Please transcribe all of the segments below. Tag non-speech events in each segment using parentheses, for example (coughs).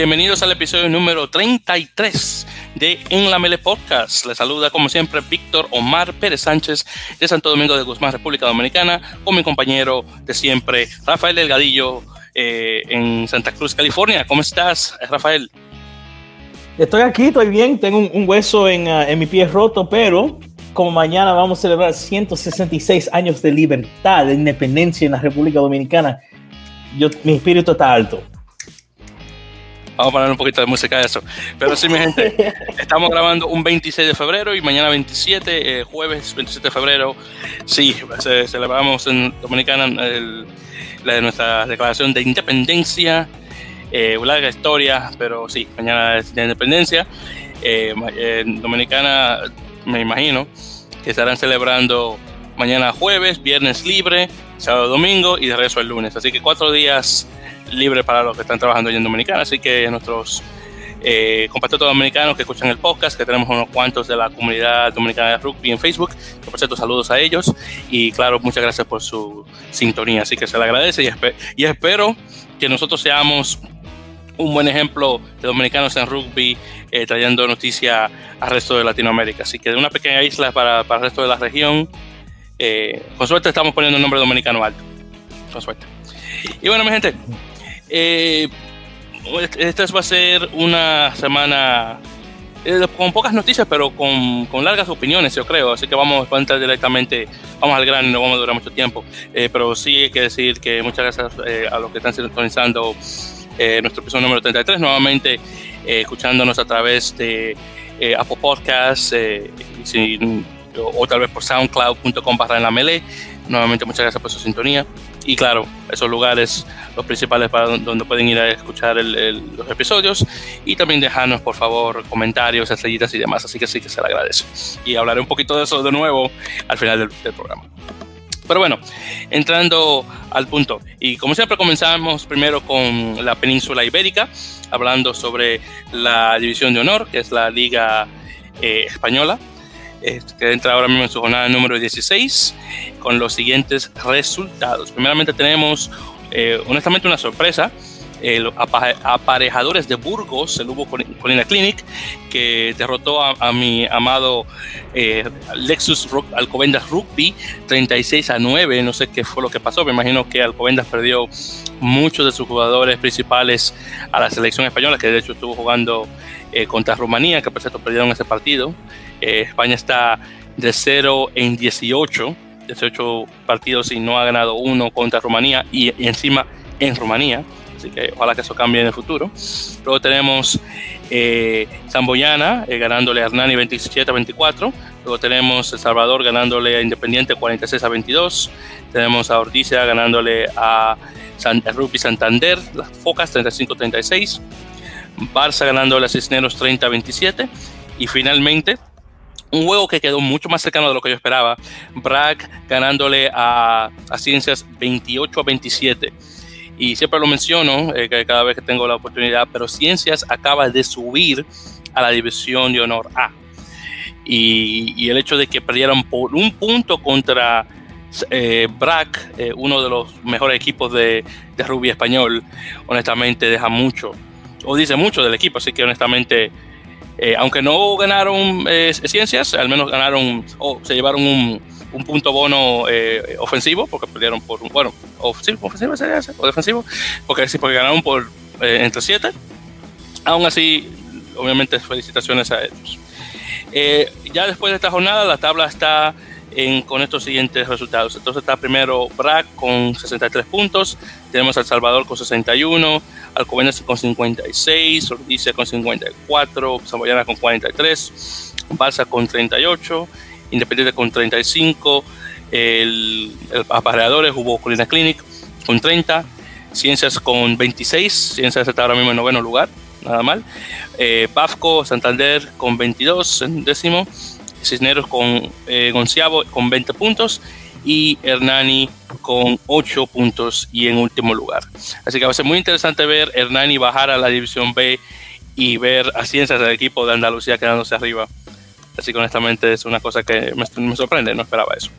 Bienvenidos al episodio número 33 de En la Mele Podcast. Les saluda como siempre Víctor Omar Pérez Sánchez de Santo Domingo de Guzmán, República Dominicana, con mi compañero de siempre, Rafael Delgadillo, eh, en Santa Cruz, California. ¿Cómo estás, Rafael? Estoy aquí, estoy bien, tengo un, hueso en, uh, en mi pie roto, pero como mañana vamos a celebrar 166 años de libertad, de independencia en la República Dominicana, yo, mi espíritu está alto. Vamos a poner un poquito de música a eso. Pero sí, mi gente, (laughs) estamos grabando un 26 de febrero y mañana 27, eh, jueves 27 de febrero, sí, celebramos en Dominicana el, la de nuestra declaración de independencia. Eh, una larga historia, pero sí, mañana es de independencia. Eh, en Dominicana, me imagino, que estarán celebrando mañana jueves, viernes libre, sábado, domingo y de regreso el lunes. Así que cuatro días libre para los que están trabajando allí en Dominicana. Así que nuestros eh, compatriotas dominicanos que escuchan el podcast, que tenemos unos cuantos de la comunidad dominicana de rugby en Facebook, que por cierto saludos a ellos y claro, muchas gracias por su sintonía, así que se le agradece y, y espero que nosotros seamos un buen ejemplo de dominicanos en rugby eh, trayendo noticia al resto de Latinoamérica. Así que de una pequeña isla para, para el resto de la región, eh, con suerte estamos poniendo el nombre dominicano alto. Con suerte. Y bueno, mi gente, eh, esta va a ser una semana eh, con pocas noticias, pero con, con, largas opiniones, yo creo. Así que vamos a entrar directamente, vamos al grano, no vamos a durar mucho tiempo. Eh, pero sí hay que decir que muchas gracias eh, a los que están sintonizando eh, nuestro episodio número 33, nuevamente eh, escuchándonos a través de Apple Podcasts sin, o, o, tal vez por soundcloud.com barra en la melee. Nuevamente muchas gracias por su sintonía y claro, esos lugares, los principales para donde pueden ir a escuchar el, el, los episodios y también dejarnos por favor comentarios, estrellitas y demás, así que sí que se le agradece. Y hablaré un poquito de eso de nuevo al final del, del programa. Pero bueno, entrando al punto, y como siempre comenzamos primero con la península ibérica, hablando sobre la división de honor, que es la liga eh, española, que entra ahora mismo en su jornada número 16 con los siguientes resultados. Primeramente tenemos, eh, honestamente, una sorpresa. Eh, los aparejadores de Burgos, el Hugo Colina Clinic, que derrotó a, a mi amado eh, Lexus Alcobendas Rugby 36 a 9. No sé qué fue lo que pasó. Me imagino que Alcobendas perdió muchos de sus jugadores principales a la selección española, que de hecho estuvo jugando eh, contra Rumanía, que por cierto perdieron ese partido. Eh, España está de 0 en 18, 18 partidos y no ha ganado uno contra Rumanía y, y, encima en Rumanía. Así que ojalá que eso cambie en el futuro. Luego tenemos eh, Zamboyana eh, ganándole a Hernani 27 a 24. Luego tenemos El Salvador ganándole a Independiente 46 a 22. Tenemos a Ordizia ganándole a San, Rugby Santander, las Focas 35 a 36. Barça ganándole a Cisneros 30 a 27. Y finalmente, un juego que quedó mucho más cercano de lo que yo esperaba. Bragg ganándole a, a Ciencias 28 a 27. Y siempre lo menciono eh, que cada vez que tengo la oportunidad, pero Ciencias acaba de subir a la división de honor A. Y, el hecho de que perdieran por un punto contra eh, Bragg, eh, uno de los mejores equipos de, de rugby español, honestamente deja mucho, o dice mucho del equipo, así que honestamente eh, aunque no ganaron eh, ciencias, al menos ganaron o se llevaron un, un punto bono eh, ofensivo, porque perdieron por bueno, ofensivo, ofensivo sería ese, o defensivo, porque sí, porque ganaron por eh, entre 7. Aún así, obviamente, felicitaciones a ellos. Eh, ya después de esta jornada, la tabla está en, con estos siguientes resultados. Entonces está primero BRAC con 63 puntos, tenemos El Salvador con 61, Alcobendas con 56, Ordicia con 54, Zamboyana con 43, Balsa con 38, Independiente con 35, el, el Apareadores hubo Colina Clinic con 30, Ciencias con 26, Ciencias está ahora mismo en noveno lugar, nada mal, eh, Bafco, Santander con 22 en décimo, Cisneros con eh, con 20 puntos y Hernani con 8 puntos y en último lugar. Así que va a ser muy interesante ver Hernani bajar a la división B y ver a Ciencias del equipo de Andalucía quedándose arriba. Así que honestamente es una cosa que me, me sorprende, no esperaba eso.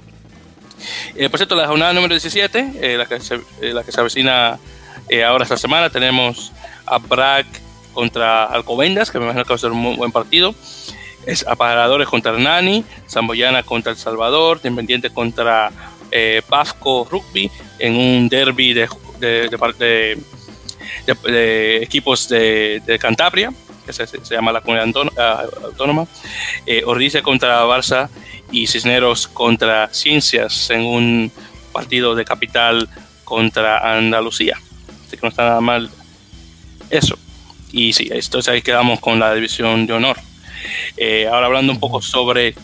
Eh, por cierto, la jornada número 17, eh, la, que se, eh, la que se avecina ahora esta semana, tenemos a Bragg contra Alcobendas, que me imagino que va a ser un muy buen partido. Es Apagadores contra Nani, Zamboyana contra El Salvador, Independiente contra eh, Rugby en un derby de, de, equipos de, Cantabria, que se, se, llama la comunidad ah, autónoma. Eh, Ordice contra Barça y Cisneros contra Ciencias en un partido de capital contra Andalucía. Así que no está nada mal eso. Y sí, entonces ahí quedamos con la división de honor. Eh, ahora hablando un poco sobre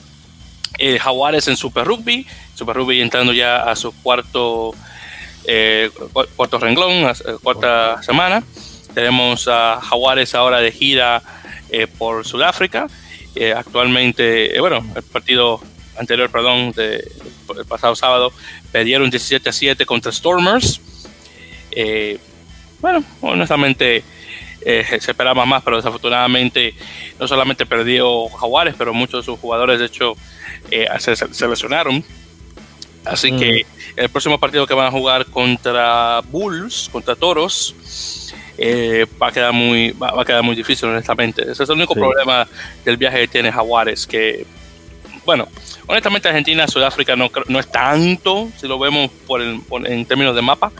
eh, Jaguares en Super Rugby. Super Rugby entrando ya a su cuarto, eh, cuarto renglón, cuarta semana. Tenemos a Jaguares ahora de gira por Sudáfrica. actualmente, bueno, el partido anterior, perdón, de, el pasado sábado, perdieron 17 a 7 contra Stormers. bueno, honestamente eh, se esperaba más, pero desafortunadamente no solamente perdió Jaguares, pero muchos de sus jugadores de hecho eh, se, lesionaron. Así que mm. el próximo partido que van a jugar contra Bulls, contra Toros, eh, va a quedar muy va, a quedar muy difícil honestamente. Ese es el único problema del viaje que tiene Jaguares, que bueno, honestamente Argentina, Sudáfrica no, no es tanto, si lo vemos por, en términos de mapa,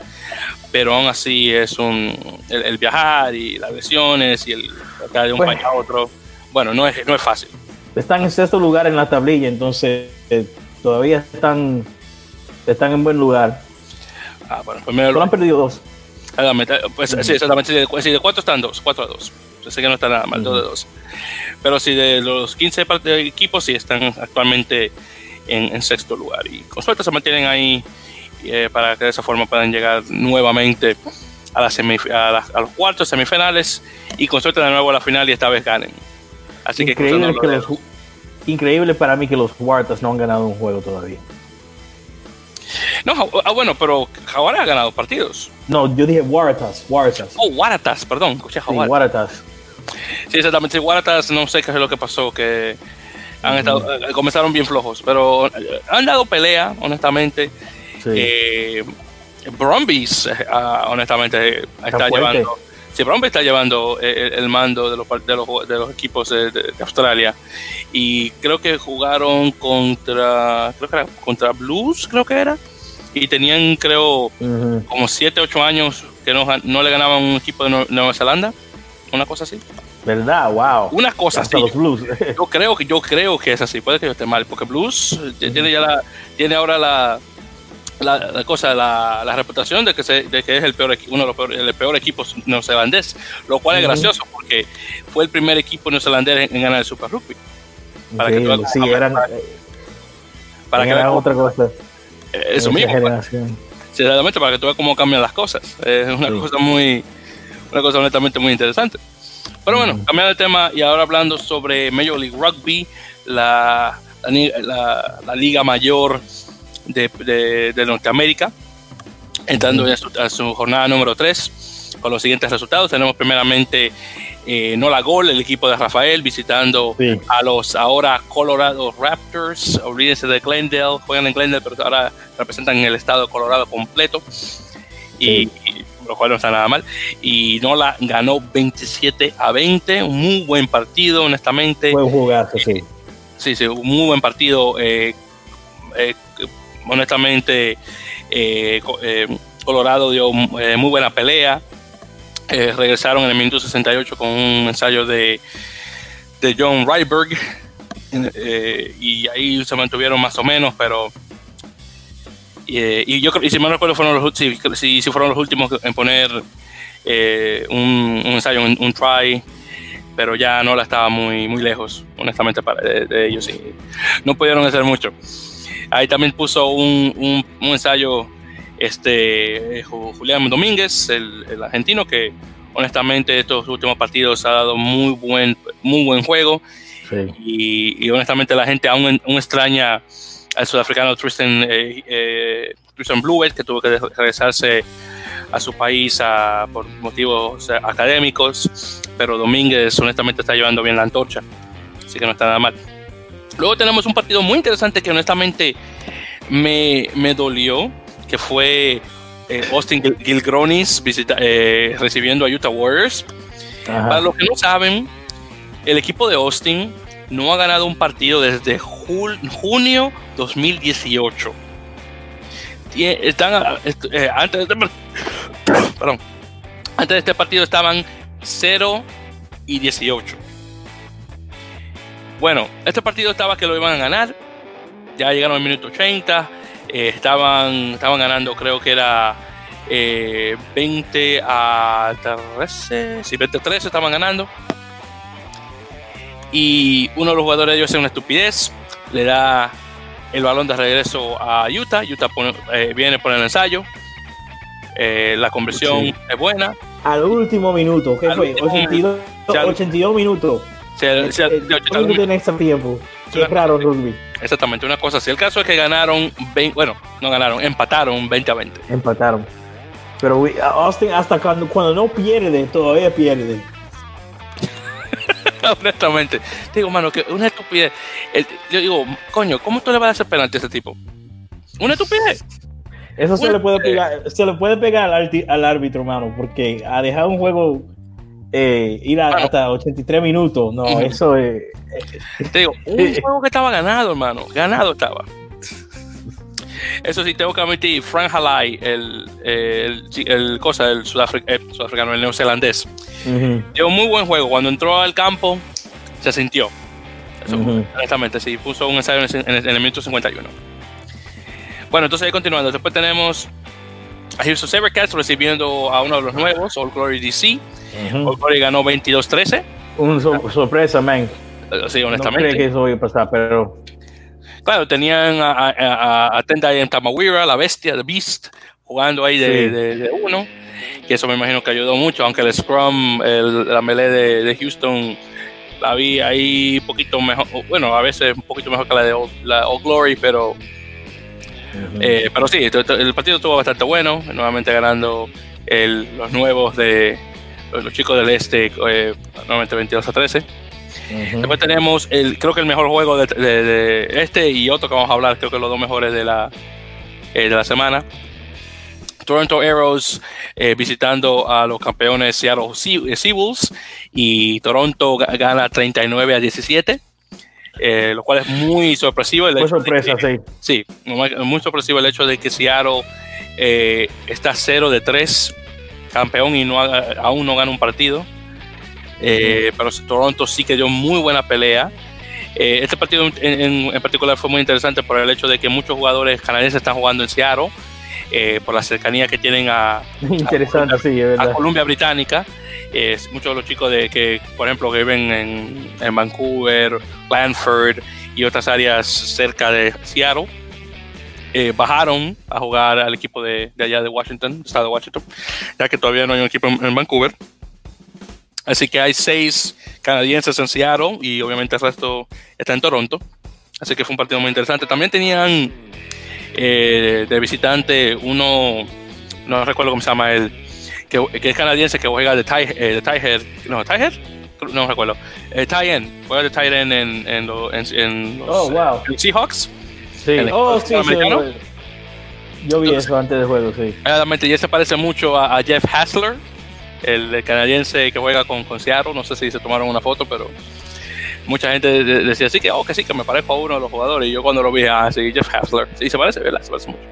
pero aún así es un el, viajar y las lesiones y el tratar de un país a otro, bueno, no es, no es fácil. Están en sexto lugar en la tablilla, entonces eh, todavía están, están en buen lugar. Ah, bueno, primero Solo han perdido dos. Pues, sí, exactamente. Si de, cuatro están dos, cuatro a dos. Yo sé que no está nada mal, dos de dos. Pero si de los 15 equipos, sí están actualmente en, en sexto lugar. Y con suerte se mantienen ahí eh, para que de esa forma puedan llegar nuevamente a, la a, los cuartos semifinales y con suerte de nuevo a la final y esta vez ganen. Así increíble, que, increíble para mí que los Wartas no han ganado un juego todavía. No, ah, bueno, pero Jaguares ha ganado partidos. No, yo dije Waratahs, Waratahs. Oh, Waratahs, perdón, escuché Sí, Waratahs. Sí, exactamente. Waratahs, no sé qué es lo que pasó, que han estado, eh, comenzaron bien flojos, pero eh, han dado pelea, honestamente. Eh, Brumbies, eh, ah, honestamente, está, llevando. Sí, Brumbies está llevando eh, el, mando de los, de los, de los equipos de, Australia. Y creo que jugaron contra. Creo que era contra Blues, creo que era. Y tenían, creo, como 7, 8 años que no, no le ganaban un equipo de Nueva Zelanda. Una cosa así. ¿Verdad? Wow. Una cosa así. yo creo que yo creo que es así. Puede que yo esté mal, porque Blues tiene ya la, tiene ahora la, la, cosa, la, la, reputación de que, se, de que es el peor, uno de los peores, el peor equipo neozelandés, lo cual es gracioso porque fue el primer equipo neozelandés en, ganar el Super Rugby. Para que tú sí, eran, para que otra cosa. Eh, eso mismo. Sí, realmente para que tú veas cómo cambian las cosas. Es una cosa muy, una cosa honestamente muy interesante. Pero bueno, cambiando de tema y ahora hablando sobre Major League Rugby, la, la, la liga mayor de, de, Norteamérica, entrando a su, jornada número 3 con los siguientes resultados. Tenemos primeramente eh, Nola Gol, el equipo de Rafael, visitando a los ahora Colorado Raptors. Olvídense de Glendale, juegan en Glendale, pero ahora representan el estado de Colorado completo. Y, lo cual no está nada mal. Y Nola ganó 27 a 20, un muy buen partido, honestamente. Buen jugar, sí. Sí, sí, un muy buen partido. Eh, eh, honestamente, eh, eh, Colorado dio eh, muy buena pelea. regresaron en el minuto 68 con un ensayo de, de John Ryberg. y ahí se mantuvieron más o menos, pero. y yo creo, y si me recuerdo, fueron los, si, si, fueron los últimos en poner un, ensayo, un, try pero ya no la estaba muy, muy lejos, honestamente, para, de, de ellos. No pudieron hacer mucho. Ahí también puso un, un, ensayo este, Julián Domínguez, el, argentino, que honestamente estos últimos partidos ha dado muy buen, muy buen juego. Y, honestamente la gente aún, extraña al sudafricano Tristan, eh, eh, Tristan Bluet, que tuvo que regresarse a su país por motivos académicos, pero Domínguez honestamente está llevando bien la antorcha, así que no está nada mal. Luego tenemos un partido muy interesante que honestamente me, me dolió, que fue eh, Austin Gilgronis visita, eh, recibiendo a Utah Warriors. Para los que no saben, el equipo de Austin no ha ganado un partido desde junio 2018. Están, eh, antes, de, (coughs) perdón, antes de este partido estaban 0 y 18. Bueno, este partido estaba que lo iban a ganar. Ya llegaron al minuto 80. Eh, estaban, estaban ganando, creo que era 20 eh, a 13. Sí, 20 a 13 estaban ganando. Y uno de los jugadores de ellos hace una estupidez. Le da el balón de regreso a Utah. Utah eh, viene por el ensayo. la conversión es buena. Al último minuto, ¿qué fue? 82, 82 minutos. Se, se, tiempo. Qué raro rugby. Exactamente, una cosa así. El caso es que ganaron, 20, bueno, no ganaron, empataron 20 a 20. Empataron. Pero Austin hasta cuando, cuando no pierde, todavía pierde. (laughs) Honestamente. Digo, mano, que una estupidez. yo digo, coño, ¿cómo tú le vas a hacer penalti a ese tipo? Una estupidez. Eso se le puede pegar, se le puede pegar al, al árbitro, mano, porque ha dejado un juego eh, ir hasta 83 minutos. No, eso es. Te digo, (laughs) un juego que estaba ganado, hermano. Ganado estaba. Eso sí, tengo que admitir, Frank Halai, el, el, cosa, el sudafricano, el neozelandés, dio un muy buen juego. Cuando entró al campo, se sintió. Eso, Honestamente, sí, puso un ensayo en el, minuto 51. Bueno, entonces ahí continuando. Después tenemos a Houston Sabercats recibiendo a uno de los nuevos, All Glory DC. All Glory ganó 22-13. Un sorpresa, man. Eh, sí, honestamente. No que eso iba a pasar, pero. Claro, tenían a, a, a, en Tamawira, la bestia, The Beast, jugando ahí de, de, uno. Que eso me imagino que ayudó mucho, aunque el Scrum, la melee de, Houston, la vi ahí un poquito mejor. Bueno, a veces un poquito mejor que la de la All Glory, pero eh, pero sí, el partido estuvo bastante bueno, nuevamente ganando los nuevos de los chicos del este, eh, nuevamente 22 a 13. Después tenemos, el, creo que el mejor juego de, este y otro que vamos a hablar, creo que los dos mejores de la, eh, de la semana. Toronto Arrows visitando a los campeones Seattle Seawolves y Toronto gana 39 a 17. Eh, lo cual es muy sorpresivo. El sorpresa, sí. Sí, muy sorpresivo el hecho de que Seattle eh, está 0 de 3, campeón y no aún no gana un partido. Eh, pero Toronto sí que dio muy buena pelea. este partido en, particular fue muy interesante por el hecho de que muchos jugadores canadienses están jugando en Seattle. Por la cercanía que tienen a, (laughs) Interesante, a Columbia Británica muchos de los chicos de que, por ejemplo, que viven en, Vancouver, Lanford y otras áreas cerca de Seattle, eh, bajaron a jugar al equipo de, allá de Washington, estado de Washington, ya que todavía no hay un equipo en, Vancouver. Así que hay seis canadienses en Seattle y obviamente el resto está en Toronto. Así que fue un partido muy interesante. También tenían eh, de visitante uno, no recuerdo cómo se llama el que, que, es canadiense que juega de eh, de no, tie no recuerdo, eh, tie end, juega de tie end en, en, en, los, oh, wow. Seahawks. Sí, oh, sí, sí, yo vi eso antes del juego, sí. Realmente, y este parece mucho a, Jeff Hassler, el, canadiense que juega con, con Seattle, no sé si se tomaron una foto, pero mucha gente decía así que, oh, que sí, que me parezco a uno de los jugadores. Y yo cuando lo vi, ah, Jeff Hassler. Sí, se parece, ¿verdad? Se parece mucho.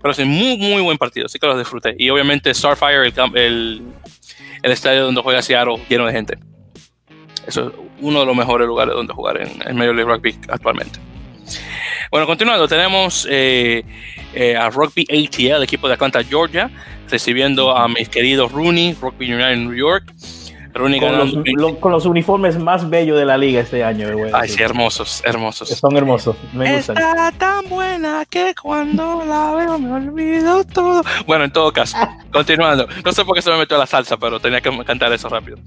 Pero sí, muy, muy buen partido, sí que los disfruté. Y obviamente Starfire, el, el, el estadio donde juega Seattle, lleno de gente. Eso es uno de los mejores lugares donde jugar en el Major League Rugby actualmente. Bueno, continuando, tenemos eh, eh, a Rugby ATL, el equipo de Atlanta, Georgia, recibiendo a mis queridos Rooney, Rugby United New York con, los, uniformes más bellos de la liga este año. Ay, sí, hermosos, hermosos. Son hermosos, me gustan. Está tan buena que cuando la veo me olvido todo. Bueno, en todo caso, (laughs) continuando. No sé por qué se me metió la salsa, pero tenía que cantar eso rápido.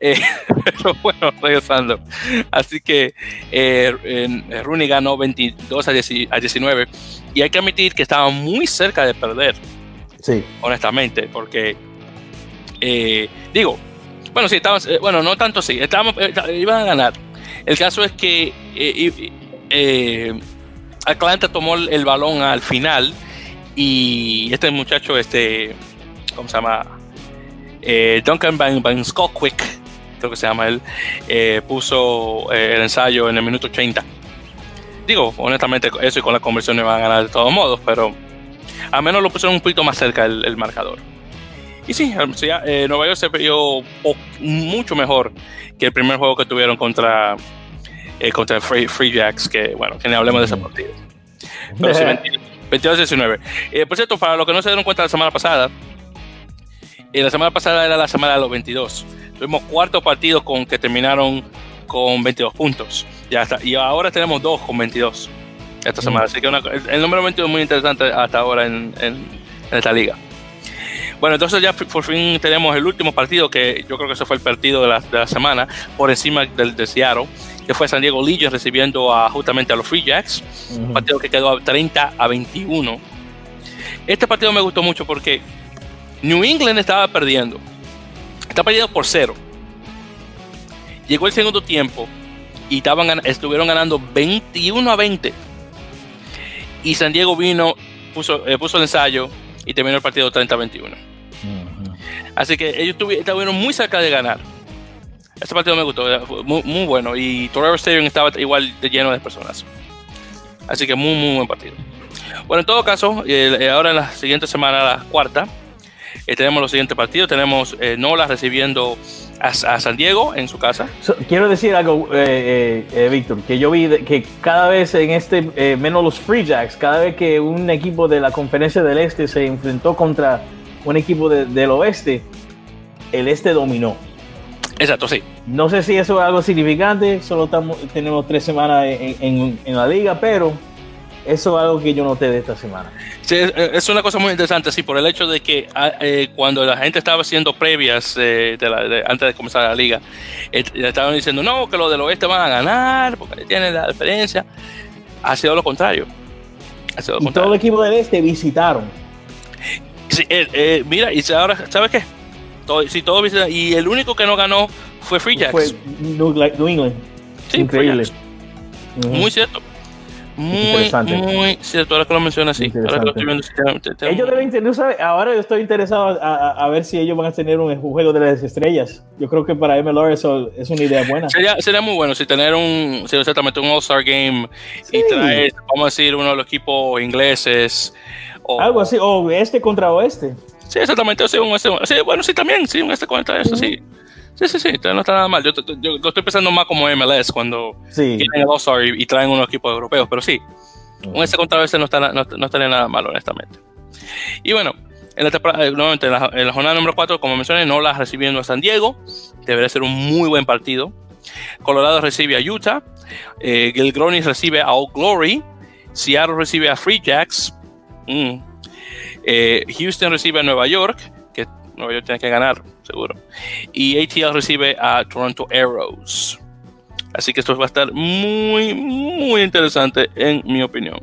Eh, (laughs) pero bueno, regresando. Así que eh, Rooney ganó 22 a 19 y hay que admitir que estaba muy cerca de perder. Sí. Honestamente, porque eh, digo, bueno, sí, estaban, eh, bueno, no tanto sí, estábamos, eh, iban a ganar. El caso es que eh, Atlanta tomó el balón al final y este muchacho, este, ¿cómo se llama? Eh, Duncan Van, Van Quick, creo que se llama él, eh, puso eh, el ensayo en el minuto 80. Digo, honestamente, eso y con la conversión van a ganar de todos modos, pero al menos lo pusieron un poquito más cerca el, marcador. Y sí, Nueva York se vio mucho mejor que el primer juego que tuvieron contra, contra Free, Free, Jacks, que bueno, que ni hablemos de ese partido. Pero sí, 22-19. por cierto, para los que no se dieron cuenta la semana pasada, la semana pasada era la semana de los 22. Tuvimos cuarto partido con que terminaron con 22 puntos. Ya está. Y ahora tenemos dos con 22 esta semana. Así que el, número 22 es muy interesante hasta ahora en, esta liga. Bueno, entonces ya por fin tenemos el último partido, que yo creo que ese fue el partido de la, semana, por encima del de Seattle, que fue San Diego Legion recibiendo a, justamente a los Free Jacks. Un partido que quedó a 30 a 21. Este partido me gustó mucho porque New England estaba perdiendo. Está perdiendo por cero. Llegó el segundo tiempo y estaban, estuvieron ganando 21 a 20. Y San Diego vino, puso, eh, puso el ensayo y terminó el partido 30 a 21. Así que ellos estuvieron muy cerca de ganar. Este partido me gustó, muy, muy bueno. Y Torero Stadium estaba igual de lleno de personas. Así que muy, muy buen partido. Bueno, en todo caso, eh, ahora en la siguiente semana, la cuarta, eh, tenemos los siguientes partidos. Tenemos eh, Nola recibiendo a, San Diego en su casa. quiero decir algo, eh, eh, Víctor, que yo vi que cada vez en este, menos los Free Jacks, cada vez que un equipo de la conferencia del Este se enfrentó contra un equipo del Oeste, el Este dominó. Exacto, sí. No sé si eso es algo significante, solo tenemos tres semanas en la liga, pero eso es algo que yo noté de esta semana. Sí, es una cosa muy interesante, sí, por el hecho de que ah, eh, cuando la gente estaba haciendo previas eh, antes de comenzar la liga, eh, estaban diciendo, no, que los del oeste van a ganar, porque tienen la diferencia. Ha sido lo contrario. Ha sido lo y todo el equipo del este visitaron. Sí, mira, y ahora, ¿sabes qué? Todo, sí, todo y el único que no ganó fue Free Jacks. Fue New, England. Increíble. Muy cierto. Muy, muy cierto, ahora que lo mencionas, sí. Ahora que lo estoy viendo, ellos deben ahora yo estoy interesado a, ver si ellos van a tener un, juego de las estrellas. Yo creo que para MLR eso es una idea buena. Sería, sería muy bueno si tener un, sí, exactamente, un All-Star Game y traer, vamos a decir, uno de los equipos ingleses. O, Algo así, o este contra oeste. Sí, exactamente, sí, un, sí, bueno, sí, también, sí, un este contra este, sí. Sí, sí, sí, no está nada mal. Yo, lo estoy pensando más como MLS cuando tienen el All-Star y, traen unos equipos europeos, pero sí, un ese contra no, está, no, no estaría nada mal, honestamente. Y bueno, en la, eh, nuevamente, en la, jornada número 4, como mencioné, Nola recibiendo a San Diego, debería ser un muy buen partido. Colorado recibe a Utah, eh, Gilgronis recibe a Old Glory, Seattle recibe a Free Jacks, mm. eh, Houston recibe a Nueva York, que Nueva York tiene que ganar seguro. Y ATL recibe a Toronto Arrows. Así que esto va a estar muy, muy interesante en mi opinión.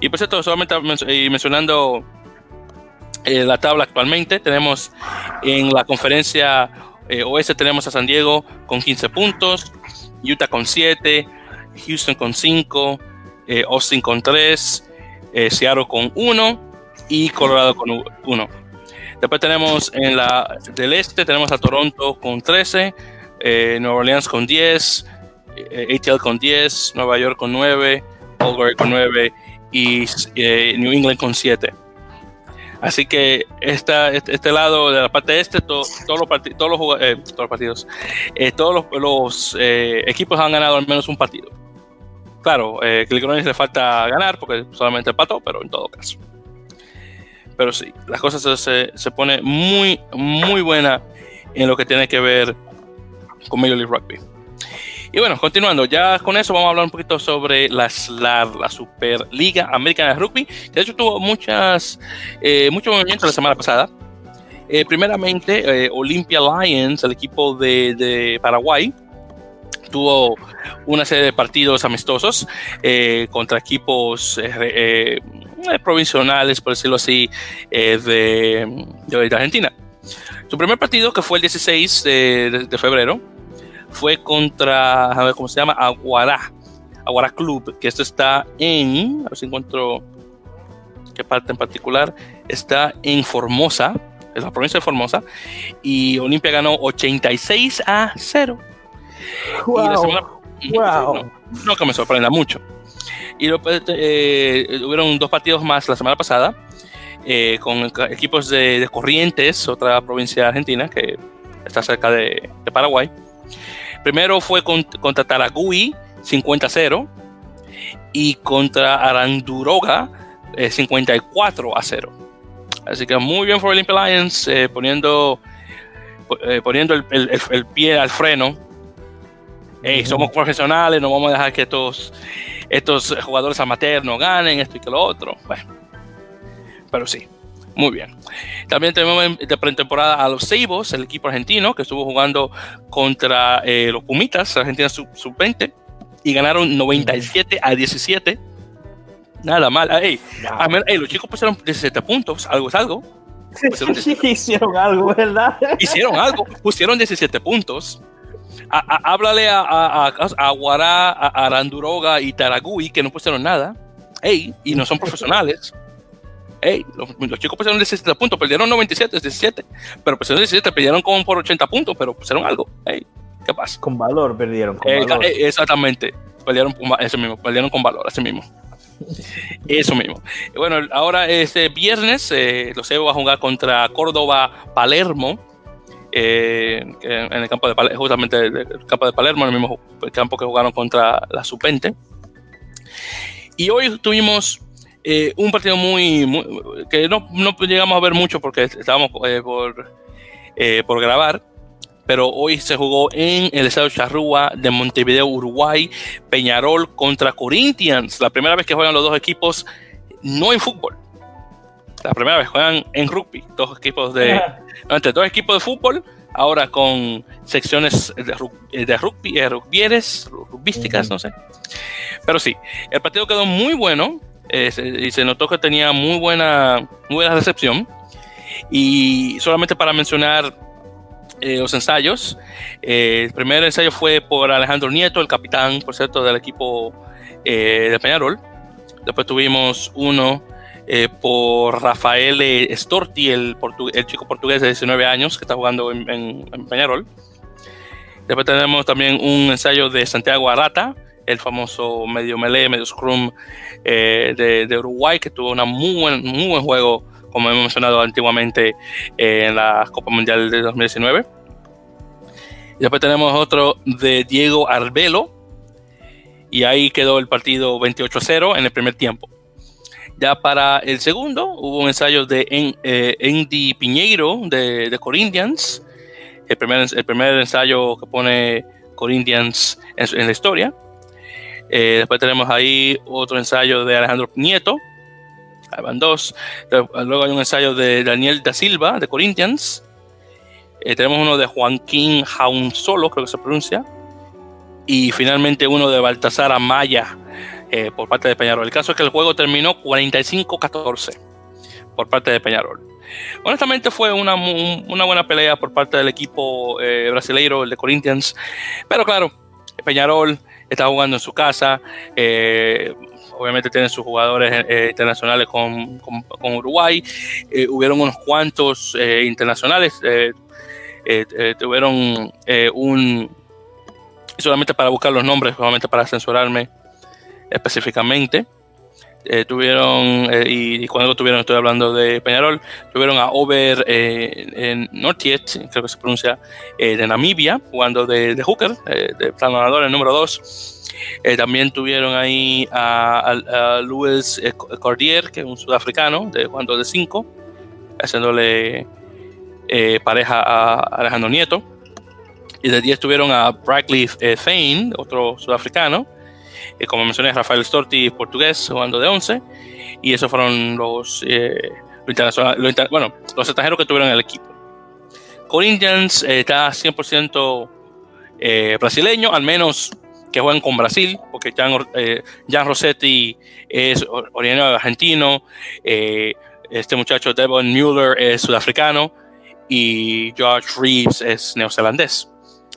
Y por cierto, solamente mencionando eh, la tabla actualmente, tenemos en la conferencia eh, oeste tenemos a San Diego con 15 puntos, Utah con 7, Houston con 5, eh, Austin con 3, Seattle con 1 y Colorado con 1. Después tenemos en la del este, tenemos a Toronto con 13, eh, Nueva Orleans con 10, eh, ATL con 10, Nueva York con 9, Old con 9 y eh, New England con 7. Así que esta, este, este, lado de la parte este, todos, los todos, los, todos los partidos, todos los, equipos han ganado al menos un partido. Claro, eh, le falta ganar porque solamente empató, pero en todo caso. Pero sí, las cosas se, se pone muy, muy buena en lo que tiene que ver con Major League Rugby. Y bueno, continuando, ya con eso vamos a hablar un poquito sobre la SLAR, la Superliga Americana de Rugby, que de hecho tuvo muchas, eh, mucho movimiento la semana pasada. Eh, primeramente, eh, Olympia Lions, el equipo de, de, Paraguay, tuvo una serie de partidos amistosos contra equipos eh, provisionales, por decirlo así, eh, de, de, Argentina. Su primer partido, que fue el 16 de, febrero, fue contra, a ver cómo se llama, Aguará, Aguará Club, que esto está en, a ver si encuentro qué parte en particular, está en Formosa, es la provincia de Formosa, y Olimpia ganó 86 a 0. Wow. No, no, que me sorprenda mucho. Y después eh, hubieron dos partidos más la semana pasada eh, con equipos de, Corrientes, otra provincia argentina que está cerca de, Paraguay. Primero fue contra Taragui, 50-0, y contra Aranduroga, 54 eh, a 0. Así que muy bien por Olympia Lions, poniendo, poniendo el, pie al freno. Somos profesionales, no vamos a dejar que estos estos jugadores amateurs no ganen, esto y que lo otro. Bueno, pero sí, muy bien. También tenemos de pretemporada a los Seibos, el equipo argentino, que estuvo jugando contra eh, los Pumitas, Argentina sub-20, y ganaron 97 a 17. Nada mal. Ey, los chicos pusieron 17 puntos, algo es algo. (laughs) Sí, hicieron algo, ¿verdad? Hicieron algo, pusieron 17 puntos háblale a, a, a, Guará, a Aranduroga y Taragui, que no pusieron nada. Ey, y no son profesionales. (laughs) Ey, los, chicos pusieron 17 puntos, perdieron 97, 17. Pero pusieron 17, perdieron como por 80 puntos, pero pusieron algo. Ey, ¿qué pasa? Con valor perdieron. Con eh, eh, exactamente. Perdieron, eso mismo, perdieron con valor, así mismo. Eso mismo. Bueno, ahora este viernes eh, los Evo va a jugar contra Córdoba Palermo eh, en el campo de justamente el campo de Palermo, en el mismo campo que jugaron contra la Supente. Y hoy tuvimos eh, un partido muy, que no, no, llegamos a ver mucho porque estábamos eh, por, por grabar, pero hoy se jugó en el estado Charrúa de Montevideo, Uruguay, Peñarol contra Corinthians, la primera vez que juegan los dos equipos no en fútbol. La primera vez juegan en rugby, dos equipos de, entre dos equipos de fútbol, ahora con secciones de, de rugby, eh, rugbieres, rugbísticas, no sé. Pero sí, el partido quedó muy bueno eh, y se notó que tenía muy buena, muy buena recepción. Y solamente para mencionar eh, los ensayos, el primer ensayo fue por Alejandro Nieto, el capitán, por cierto, del equipo de Peñarol. Después tuvimos uno eh, por Rafael Storti, el, chico portugués de 19 años que está jugando en, Peñarol. Después tenemos también un ensayo de Santiago Arata, el famoso medio melee, medio scrum eh, de, Uruguay, que tuvo un muy buen, muy buen juego, como hemos mencionado antiguamente, eh, en la Copa Mundial de 2019. Y después tenemos otro de Diego Arbelo, y ahí quedó el partido 28-0 en el primer tiempo. Ya para el segundo hubo un ensayo de eh, Andy Piñeiro de, Corinthians, el primer, el primer ensayo que pone Corinthians en, la historia. Eh, después tenemos ahí otro ensayo de Alejandro Nieto, van dos. Luego hay un ensayo de Daniel da Silva de Corinthians. Eh, tenemos uno de Joaquín Solo, creo que se pronuncia. Y finalmente uno de Baltasar Amaya eh, por parte de Peñarol. El caso es que el juego terminó 45-14 por parte de Peñarol. Honestamente fue una, buena pelea por parte del equipo eh, brasileiro, el de Corinthians, pero claro, Peñarol está jugando en su casa, eh, obviamente tiene sus jugadores internacionales con, Uruguay, hubieron unos cuantos internacionales, tuvieron un, solamente para buscar los nombres, solamente para censurarme, específicamente. Eh, tuvieron, eh, y, cuando tuvieron, estoy hablando de Peñarol, tuvieron a Over eh, en Nortiet, creo que se pronuncia, de Namibia, jugando de, de hooker, de planador, el número 2. también tuvieron ahí a, Luis Cordier, que es un sudafricano, de, jugando de 5, haciéndole pareja a Alejandro Nieto. Y de 10 tuvieron a Brackley Thane, otro sudafricano, eh, como mencioné, Rafael Storti, portugués, jugando de 11. Y esos fueron los, eh, bueno, los extranjeros que tuvieron el equipo. Corinthians eh, está 100% brasileño, al menos que juegan con Brasil, porque Jan, Rossetti es originario argentino, este muchacho Devon Mueller es sudafricano y George Reeves es neozelandés.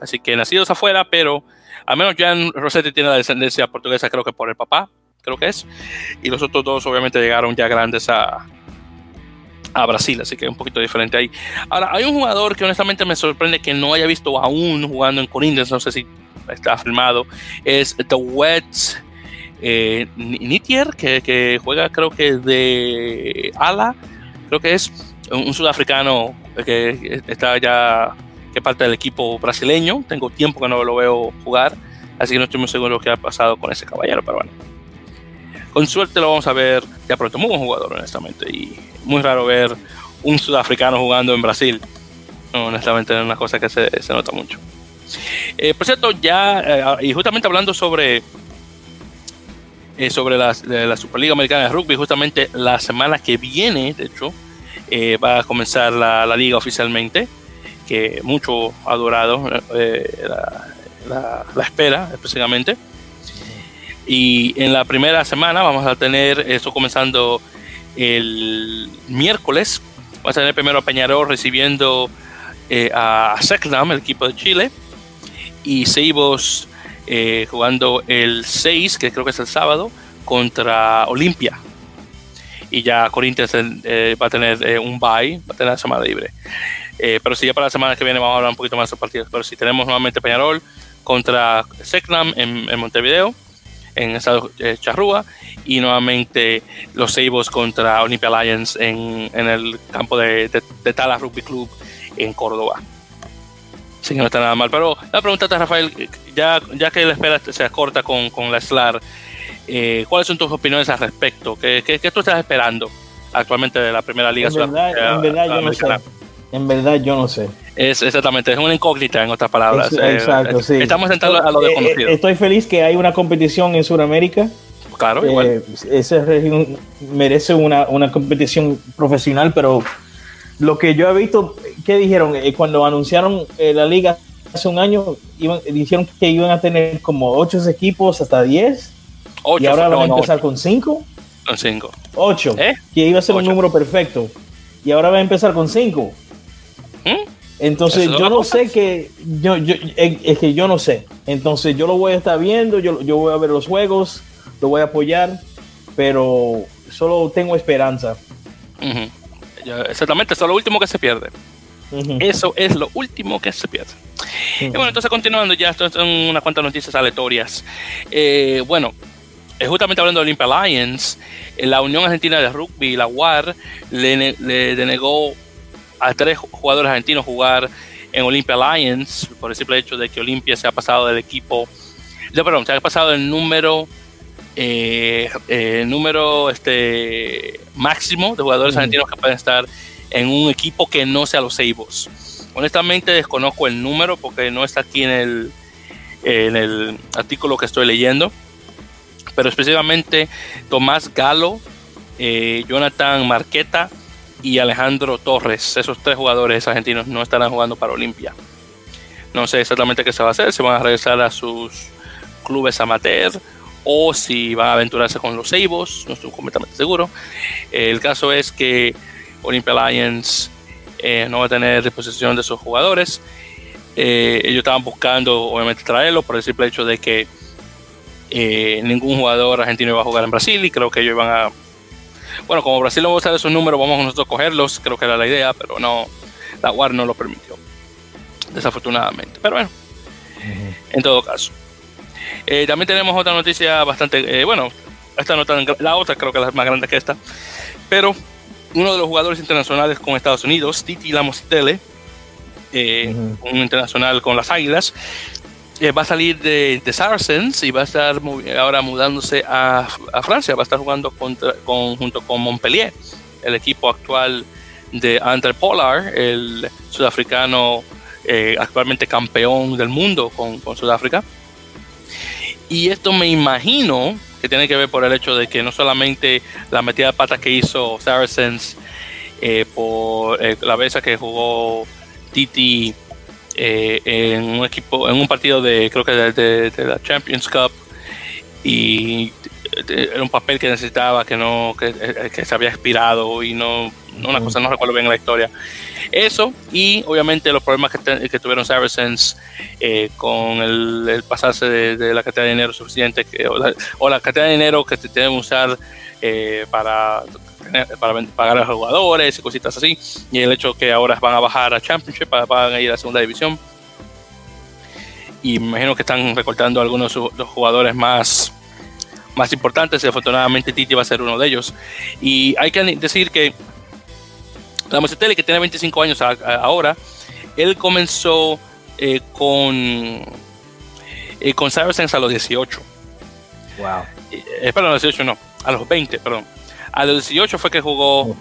Así que nacidos afuera, pero al menos Jan Rossetti tiene la descendencia portuguesa, creo que por el papá, creo que es. Y los otros dos obviamente llegaron ya grandes a, a Brasil, así que es un poquito diferente ahí. Ahora, hay un jugador que honestamente me sorprende que no haya visto aún jugando en Corinthians, no sé si está firmado, es The Wets eh, Nitier, que, juega creo que de ala, creo que es un, sudafricano que está ya, que parte del equipo brasileño, tengo tiempo que no lo veo jugar, así que no estoy muy seguro qué ha pasado con ese caballero, pero bueno. Con suerte lo vamos a ver ya pronto, muy buen jugador honestamente, y muy raro ver un sudafricano jugando en Brasil. honestamente es una cosa que se, se nota mucho. Eh, por cierto, ya, eh, y justamente hablando sobre, eh, sobre la, la, Superliga Americana de Rugby, justamente la semana que viene, de hecho, va a comenzar la, la, liga oficialmente, que mucho ha durado la, la, espera, específicamente. Y en la primera semana vamos a tener esto comenzando el miércoles. Vamos a tener primero a Peñarol recibiendo a Secnam, el equipo de Chile y Seibos eh, jugando el 6, que creo que es el sábado, contra Olimpia. Y ya Corinthians eh, va a tener eh, un bye, va a tener la semana libre. Pero si ya para la semana que viene vamos a hablar un poquito más de partidos. Pero si tenemos nuevamente Peñarol contra Secnam en, Montevideo, en Estado Charrúa, y nuevamente los Seibos contra Olympia Lions en, en el campo de, de, de Tala Rugby Club en Córdoba. Sí, que no está nada mal. Pero la pregunta está, Rafael, ya, ya que la espera se corta con, con la SLAR, eh, ¿cuáles son tus opiniones al respecto? ¿Qué, qué, qué tú estás esperando actualmente de la primera liga? En verdad, en verdad yo no sé. En verdad yo no sé. Es exactamente, es una incógnita en otras palabras. Eh, exacto, sí. Estamos entrando a lo eh, desconocido. Estoy feliz que hay una competición en Sudamérica. Claro, igual. esa región merece una, una competición profesional, pero lo que yo he visto, ¿qué dijeron? Eh, cuando anunciaron eh, la liga hace un año, iban, dijeron que iban a tener como ocho equipos hasta 10. y ahora van a empezar con cinco. Con cinco. Ocho. ¿Eh? Que iba a ser un número perfecto. Y ahora va a empezar con cinco. ¿Mm? Entonces yo no sé que yo, yo es que yo no sé. Entonces yo lo voy a estar viendo, yo, yo voy a ver los juegos, lo voy a apoyar, pero solo tengo esperanza. Exactamente, eso es lo último que se pierde. Eso es lo último que se pierde. Y bueno, entonces continuando ya, esto son unas cuantas noticias aleatorias. Eh, bueno, eh, justamente hablando de Olympia Lions, eh, la Unión Argentina de Rugby, la UAR, le, denegó a tres jugadores argentinos jugar en Olympia Lions por el simple hecho de que Olympia se ha pasado del equipo, perdón, se ha pasado del número eh, eh, número este, máximo de jugadores argentinos que pueden estar en un equipo que no sea los Seibos. Honestamente desconozco el número porque no está aquí en el, en el artículo que estoy leyendo, pero específicamente Tomás Galo, eh, Jonathan Marqueta y Alejandro Torres, esos tres jugadores argentinos no estarán jugando para Olimpia. No sé exactamente qué se va a hacer, se van a regresar a sus clubes amateur o si va a aventurarse con los Seibos, no estoy completamente seguro. el caso es que Olympia Lions eh, no va a tener disposición de sus jugadores. Eh, ellos estaban buscando, obviamente, traerlo por el simple hecho de que eh, ningún jugador argentino iba a jugar en Brasil y creo que ellos iban a. Bueno, como Brasil no va a usar esos números, vamos nosotros a cogerlos, creo que era la idea, pero no, la UAR no lo permitió, desafortunadamente. Pero bueno, (laughs) en todo caso. Eh, también tenemos otra noticia bastante, eh, bueno, esta no tan, la otra creo que es más grande que esta, pero uno de los jugadores internacionales con Estados Unidos, Titi Lamositele, eh, un internacional con las Águilas, va a salir de, Saracens y va a estar ahora mudándose a, Francia, va a estar jugando contra, con, junto con Montpellier, el equipo actual de Andre Polar, el sudafricano actualmente campeón del mundo con, Sudáfrica. Y esto me imagino que tiene que ver por el hecho de que no solamente la metida de pata que hizo Saracens eh, por eh, la vez que jugó Titi eh, en un equipo, en un partido de creo que de, la Champions Cup y era un papel que necesitaba que no que, se había expirado y no una cosa no recuerdo bien la historia. Eso y obviamente los problemas que, tuvieron Saracens eh, con el, pasarse de, la cantidad de dinero suficiente que, o, la, cantidad de dinero que te deben usar eh, para, para pagar a los jugadores y cositas así. Y el hecho que ahora van a bajar a Championship, van a ir a segunda división. Y me imagino que están recortando algunos de los jugadores más, más importantes. Y afortunadamente Titi va a ser uno de ellos. Y hay que decir que la Mosetelli, que tiene 25 años ahora, él comenzó eh, con, eh, con a los 18. Wow. Eh, perdón, a los 18 no, a los 20, perdón. A los 18 fue que jugó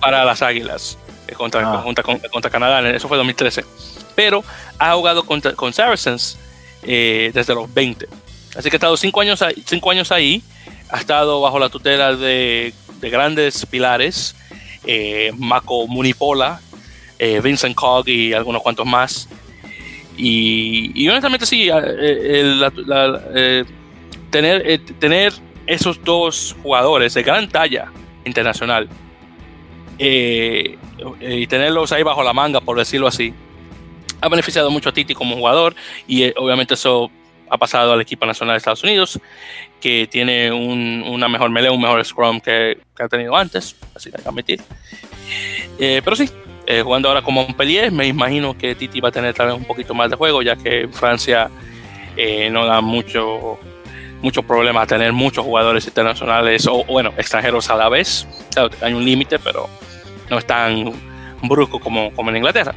para las Águilas eh, contra, ah. contra, Canadá, eso fue 2013. Pero ha jugado contra, con Saracens desde los 20. Así que ha estado 5 años, cinco años ahí, ha estado bajo la tutela de, de grandes pilares eh, Mako Munipola, eh, Vincent Cog y algunos cuantos más. Y, honestamente sí, eh, tener, tener esos dos jugadores de gran talla internacional y tenerlos ahí bajo la manga, por decirlo así, ha beneficiado mucho a Titi como jugador y obviamente eso ha pasado al equipo nacional de Estados Unidos, que tiene una mejor melee, un mejor scrum que, ha tenido antes, así que admitir. Eh, pero sí, eh, jugando ahora como Montpellier, me imagino que Titi va a tener tal vez un poquito más de juego, ya que Francia eh, no da mucho muchos problemas tener muchos jugadores internacionales o, bueno, extranjeros a la vez. hay un límite, pero no es tan brusco como, como en Inglaterra.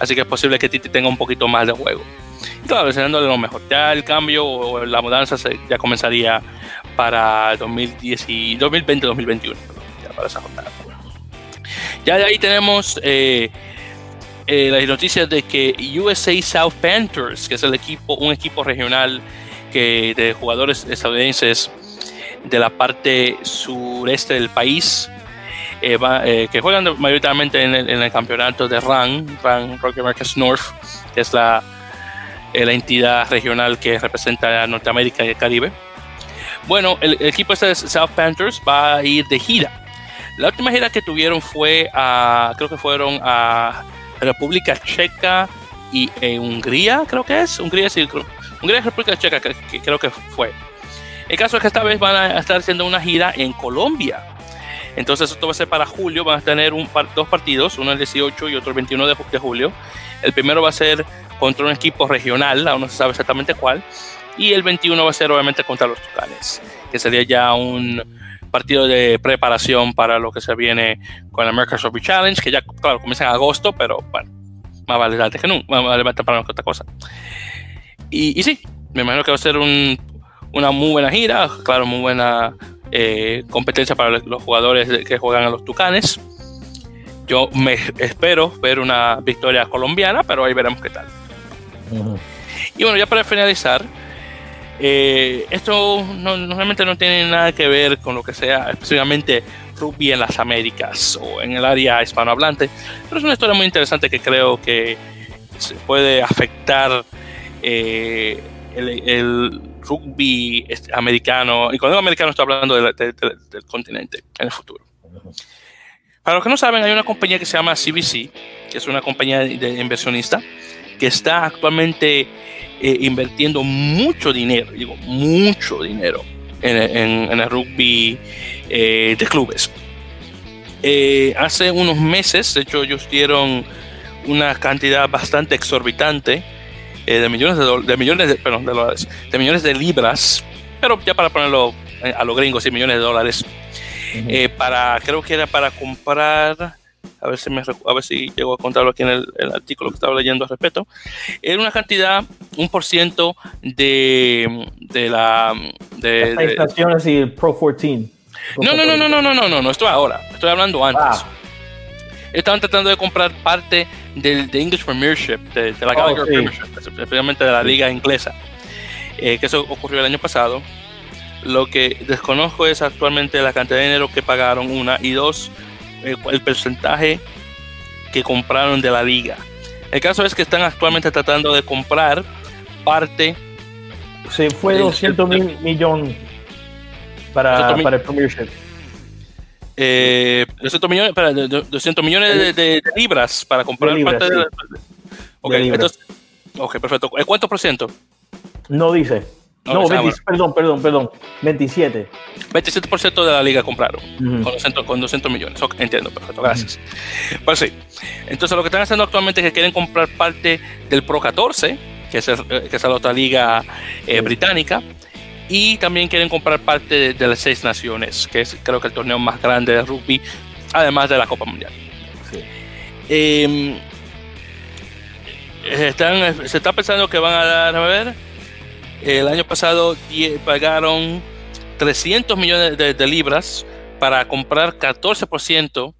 Así que es posible que Titi tenga un poquito más de juego. Y claro, deseándole lo mejor. Ya el cambio o la mudanza ya comenzaría para 2020-2021, ya para esa jornada. Ya de ahí tenemos eh, eh, las noticias de que USA South Panthers, que es el equipo, un equipo regional que, de jugadores estadounidenses de la parte sureste del país, eh, que juegan mayoritariamente en el, campeonato de RAN, RAN Rocky Americas North, que es la, la entidad regional que representa a Norteamérica y el Caribe. Bueno, el, el equipo este de South Panthers va a ir de gira la última gira que tuvieron fue a, creo que fueron a República Checa y Hungría, creo que es. Hungría, sí, Hungría República Checa, que, creo que fue. El caso es que esta vez van a estar haciendo una gira en Colombia. Entonces esto va a ser para julio, van a tener un dos partidos, uno el 18 y otro el 21 de, de, julio. El primero va a ser contra un equipo regional, aún no se sabe exactamente cuál. Y el 21 va a ser obviamente contra los Tucanes, que sería ya un, partido de preparación para lo que se viene con el American Rugby Challenge, que ya, claro, comienza en agosto, pero bueno, más vale darte que nunca, más vale para que otra cosa. Y, y, sí, me imagino que va a ser un, una muy buena gira, claro, muy buena eh, competencia para los jugadores que juegan a los Tucanes. Yo me espero ver una victoria colombiana, pero ahí veremos qué tal. Y bueno, ya para finalizar, eh, esto no, realmente no tiene nada que ver con lo que sea específicamente rugby en las Américas o en el área hispanohablante, pero es una historia muy interesante que creo que puede afectar eh, el, rugby americano, y cuando digo americano estoy hablando del continente en el futuro. Para los que no saben, hay una compañía que se llama CBC, que es una compañía inversionista, que está actualmente eh, invirtiendo mucho dinero, digo, mucho dinero en, el rugby eh, de clubes. Hace unos meses, de hecho, ellos dieron una cantidad bastante exorbitante de millones de, millones de, perdón, de, dólares, de millones de libras, pero ya para ponerlo a los gringos, y millones de dólares, para, creo que era para comprar a ver si, me, a ver si llego a contarlo aquí en el, artículo que estaba leyendo al respecto, era una cantidad, un por ciento de, de la... De, Las estaciones y el Pro 14. No, no, no, no, no, no, no, no, no, esto ahora, estoy hablando antes. Ah. Estaban tratando de comprar parte del de English Premiership, de, la oh, Gallagher Premiership, especialmente de la liga inglesa, eh, que eso ocurrió el año pasado. Lo que desconozco es actualmente la cantidad de dinero que pagaron, una, y dos, eh, el, porcentaje que compraron de la liga. El caso es que están actualmente tratando de comprar parte. Se fue 200 mil millones para, para el Premiership. Eh, 200 millones, para, 200 millones de, libras para comprar parte de, okay, entonces, ok, perfecto. ¿Cuánto por ciento? No dice. No, perdón, perdón, perdón. 27. 27% de la liga compraron con, 200, millones. entiendo, perfecto, gracias. Pues sí. Entonces, lo que están haciendo actualmente es que quieren comprar parte del Pro 14, que es, eh, que es la otra liga eh, británica, y también quieren comprar parte de, las seis naciones, que es creo que el torneo más grande de rugby, además de la Copa Mundial. Em, están, se está pensando que van a dar, a ver, el año pasado pagaron 300 millones de, libras para comprar 14%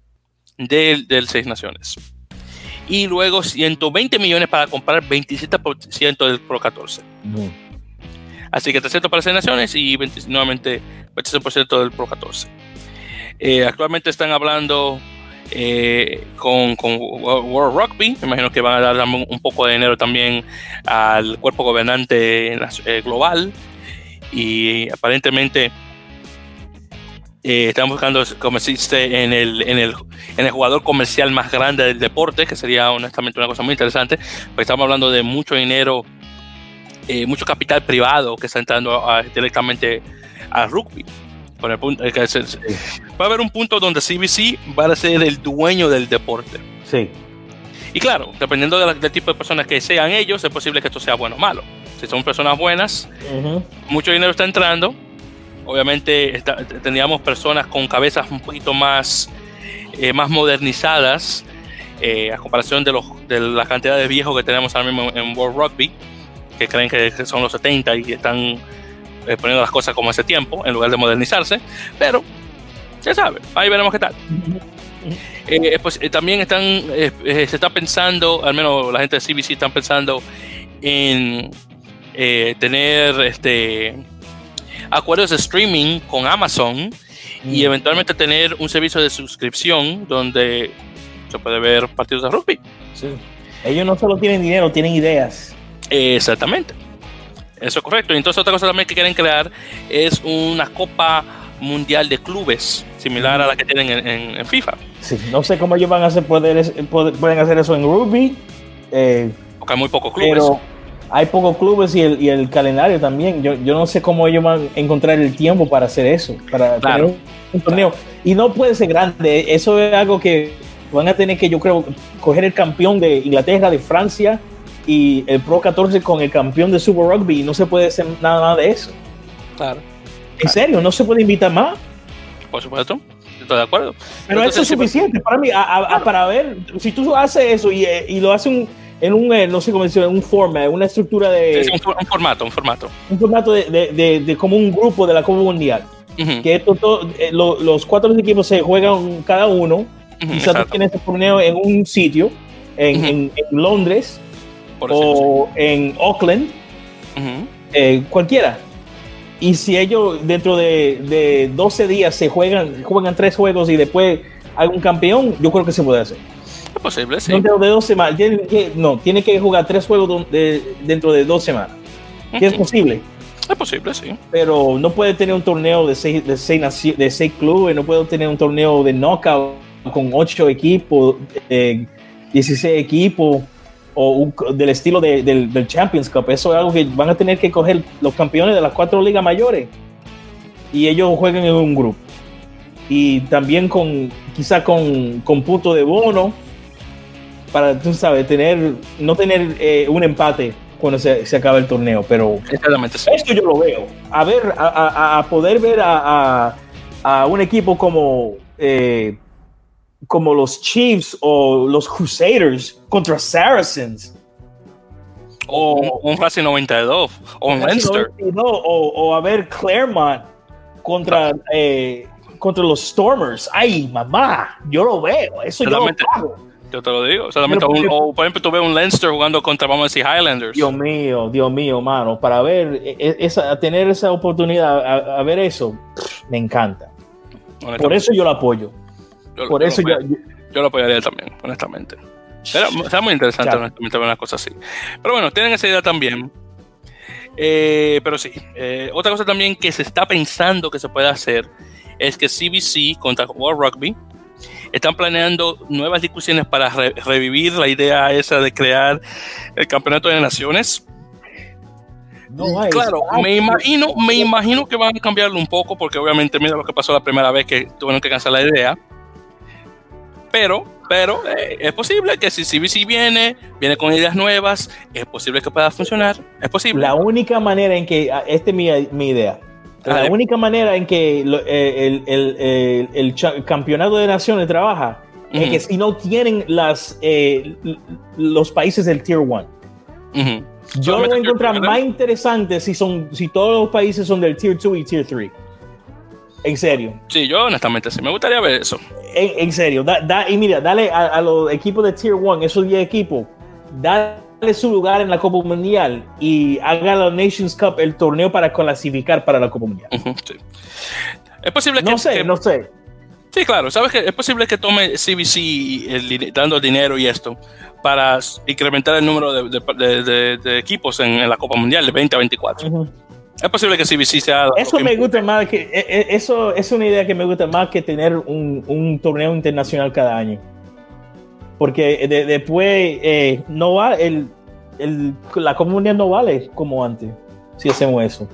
del, del Seis Naciones. Y luego 120 millones para comprar 27% del Pro 14. Así que 300 para Seis Naciones y nuevamente 27% del Pro 14. Eh, actualmente están hablando eh, con, World Rugby. Me imagino que van a dar un poco de dinero también al cuerpo gobernante eh, global. Y aparentemente eh, están buscando convertirse en, el, en el jugador comercial más grande del deporte, que sería honestamente una cosa muy interesante. Pues estamos hablando de mucho dinero, mucho capital privado que está entrando directamente al rugby punto, va a haber un punto donde CBC va a ser el dueño del deporte. Sí. Y claro, dependiendo del tipo de personas que sean ellos, es posible que esto sea bueno o malo. Si son personas buenas, mucho dinero está entrando. Obviamente tendríamos personas con cabezas un poquito más, eh, más modernizadas eh, a comparación de, los, de la cantidad de viejos que tenemos ahora mismo en World Rugby, que creen que son los 70 y están eh, poniendo las cosas como ese tiempo en lugar de modernizarse, pero ya sabe, ahí veremos qué tal. Eh, pues eh, también están, se está pensando, al menos la gente de CBC están pensando en tener este acuerdos de streaming con Amazon y mm. eventualmente tener un servicio de suscripción donde se puede ver partidos de rugby. Sí. Ellos no solo tienen dinero, tienen ideas. Exactamente. Eso es correcto. Y entonces otra cosa también que quieren crear es una Copa Mundial de Clubes, similar a la que tienen en, FIFA. Sí, no sé cómo ellos van a hacer poder, pueden hacer eso en rugby. Eh, Porque hay muy pocos clubes. Pero hay pocos clubes y el, calendario también. Yo, no sé cómo ellos van a encontrar el tiempo para hacer eso, para tener un, torneo. Y no puede ser grande. Eso es algo que van a tener que, yo creo, coger el campeón de Inglaterra, de Francia y el Pro 14 con el campeón de Super Rugby y no se puede hacer nada de eso. Claro. ¿En serio? ¿No se puede invitar más? Por supuesto, estoy de acuerdo. Pero eso es suficiente para mí, para ver, si tú haces eso y, eh, y lo haces en un, eh, no sé cómo decirlo, un format, una estructura de... un, formato, un formato. Un formato de, de, de, como un grupo de la Copa Mundial. Que esto, eh, los cuatro equipos se juegan cada uno. Quizás tú tienes este torneo en un sitio, en, en, en Londres, o en Auckland, eh, cualquiera. Y si ellos dentro de, 12 días se juegan, juegan tres juegos y después hay un campeón, yo creo que se puede hacer. Es posible, sí. Dentro de dos semanas, no, tiene que jugar tres juegos dentro de dos semanas. es posible. Es posible, sí. Pero no puede tener un torneo de seis, de seis, de seis clubes, no puede tener un torneo de knockout con ocho equipos, eh, 16 equipos o del estilo del, Champions Cup. Eso es algo que van a tener que coger los campeones de las cuatro ligas mayores y ellos jueguen en un grupo. Y también con quizá con, con punto de bono para, tú sabes, tener, no tener eh, un empate cuando se, se acaba el torneo. Pero esto yo lo veo. A ver, a, poder ver a, un equipo como eh, como los Chiefs o los Crusaders contra Saracens. O un, Racing 92 o un Leinster. o, a ver Claremont contra, eh, contra los Stormers. Ay, mamá, yo lo veo. Eso yo lo hago. Yo te lo digo. o por ejemplo, tú ves un Leinster jugando contra, vamos a decir, Highlanders. Dios mío, Dios mío, mano. Para ver, e, e, esa, tener esa oportunidad, a, ver eso, me encanta. Por eso yo lo apoyo. Yo, Por eso lo yo, lo apoyaría también, honestamente. Era, muy interesante, honestamente, ver una cosa así. Pero bueno, tienen esa idea también. Eh, pero sí, eh, otra cosa también que se está pensando que se puede hacer es que CBC contra World Rugby están planeando nuevas discusiones para revivir la idea esa de crear el campeonato de naciones. No hay. Claro, me imagino, me imagino que van a cambiarlo un poco, porque obviamente mira lo que pasó la primera vez que tuvieron que cancelar la idea. Pero, pero eh, es posible que si CBC viene, viene con ideas nuevas, es posible que pueda funcionar. Es posible. La única manera en que, ah, esta es mi, mi idea, la única manera en que eh, el, el, el, campeonato de naciones trabaja es que si no tienen las, eh, los países del Tier 1. Yo lo voy a encontrar más interesante si, son, si todos los países son del Tier 2 y Tier 3. En serio. Sí, yo honestamente sí, me gustaría ver eso. En, serio. Da, y mira, dale a, los equipos de Tier 1, esos 10 equipos, dale su lugar en la Copa Mundial y haga la Nations Cup el torneo para clasificar para la Copa Mundial. Es posible que. No sé, no sé. Sí, claro, sabes que es posible que tome CBC dando dinero y esto para incrementar el número de, equipos en, la Copa Mundial de 20 a 24. Es posible que CBC sea. Eso me gusta más que. E, e, eso es una idea que me gusta más que tener un, torneo internacional cada año. Porque después eh, no va. El, la Copa Mundial no vale como antes. Si hacemos eso.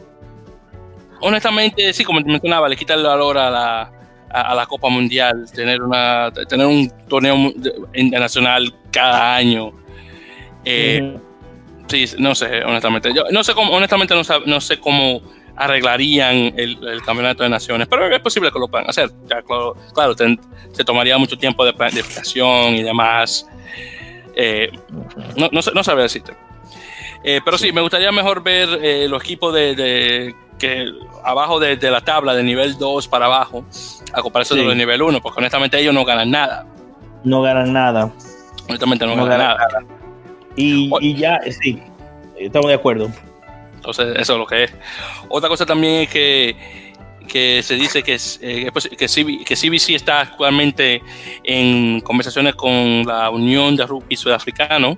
Honestamente, sí, como te mencionaba, le quita el valor a la a, la Copa Mundial, tener, una, tener un torneo internacional cada año. Eh, sí, no sé, honestamente. Yo no sé cómo, honestamente no, sé cómo arreglarían el, campeonato de naciones, pero es posible que lo puedan hacer. claro, se tomaría mucho tiempo de planificación y demás. Eh, no, no, no sabría decirte. Eh, pero sí, me gustaría mejor ver los equipos de, que abajo de, la tabla, de nivel 2 para abajo, a comparación de los nivel 1, porque honestamente ellos no ganan nada. No ganan nada. Honestamente no, ganan, nada. Y, ya, sí, estamos de acuerdo. Entonces, eso es lo que es. Otra cosa también es que, que se dice que, eh, que, CBC está actualmente en conversaciones con la Unión de Rugby Sudafricano,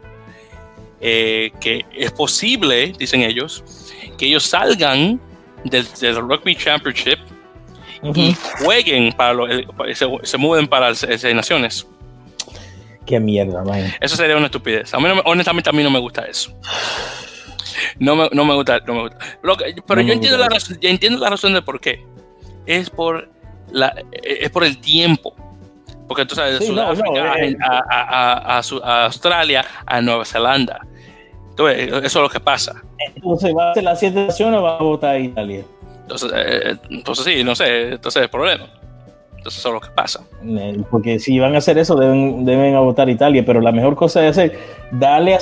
eh, que es posible, dicen ellos, que ellos salgan del, del Rugby Championship y jueguen para lo, se, se, muden para las Naciones. Qué mierda, man. Eso sería una estupidez. A mí honestamente a mí no me gusta eso. No me, no me gusta, no me gusta. pero yo entiendo la, razón, entiendo la razón de por qué. Es por la, es por el tiempo. Porque tú sabes, de Sudáfrica eh, a, a, a, Australia, a Nueva Zelanda. Entonces, eso es lo que pasa. Entonces, ¿va a ser la siete naciones o va a votar Italia? Entonces, eh, entonces sí, no sé, entonces es el problema. Entonces eso es lo que pasa. Eh, porque si van a hacer eso, deben, deben votar Italia, pero la mejor cosa es hacer, darle a,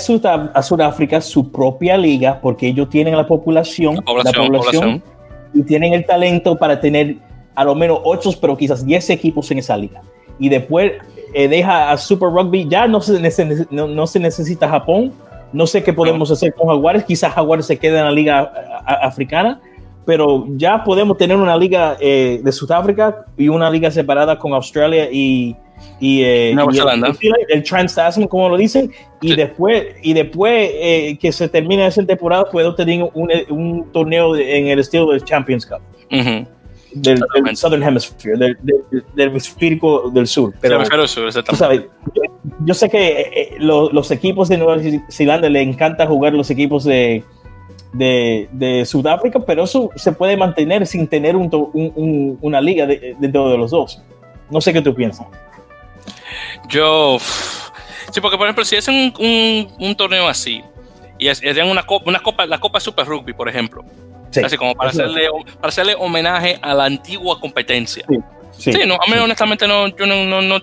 a Sudáfrica su propia liga, porque ellos tienen la población, la población, y tienen el talento para tener a lo menos 8, pero quizás 10 equipos en esa liga. Y después eh, deja a Super Rugby, ya no se, no, no se necesita Japón, no sé qué podemos hacer con Jaguares, quizás Jaguares se quede en la liga africana pero ya podemos tener una liga eh, de Sudáfrica y una liga separada con Australia y, y, eh, el, Trans Tasman, como lo dicen, y después, y después eh, que se termine esa temporada, puedo tener un, un torneo en el estilo del Champions Cup. del, Southern Hemisphere, del, del, hemisferio del sur. Pero, sur, sabes, yo, sé que los, los equipos de Nueva Zelanda le encanta jugar los equipos de, de, Sudáfrica, pero eso se puede mantener sin tener una liga dentro de los dos. No sé qué tú piensas. Yo, sí, porque por ejemplo, si es un, torneo así, y es, una copa, una copa, la Copa Super Rugby, por ejemplo, así como para hacerle, para hacerle homenaje a la antigua competencia. Sí, no, a mí honestamente no, yo no, no,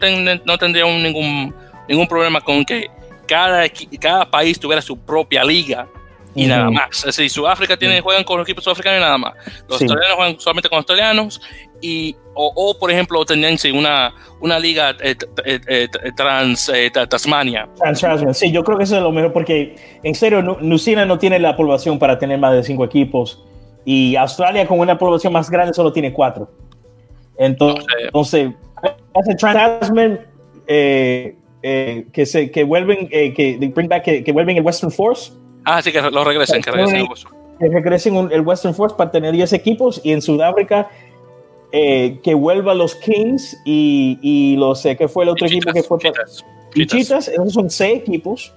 tendría ningún, ningún problema con que cada, cada país tuviera su propia liga y nada más. Es decir, Sudáfrica tiene, juegan con los equipos sudafricanos y nada más. Los australianos juegan solamente con australianos y o, por ejemplo tenían una, una liga eh, eh, eh, trans Tasmania. Trans sí, yo creo que eso es lo mejor porque en serio New Zealand no tiene la población para tener más de cinco equipos y Australia con una población más grande solo tiene cuatro. Entonces, entonces hace Trans Tasman que se que vuelven que bring back que vuelven el Western Force Ah, sí, que lo regresen, que regresen. Que regresen el Western Force para tener 10 equipos y en Sudáfrica eh, que vuelva los Kings y, y los, eh, ¿qué fue el otro equipo que fue? Chitas. esos son 6 equipos.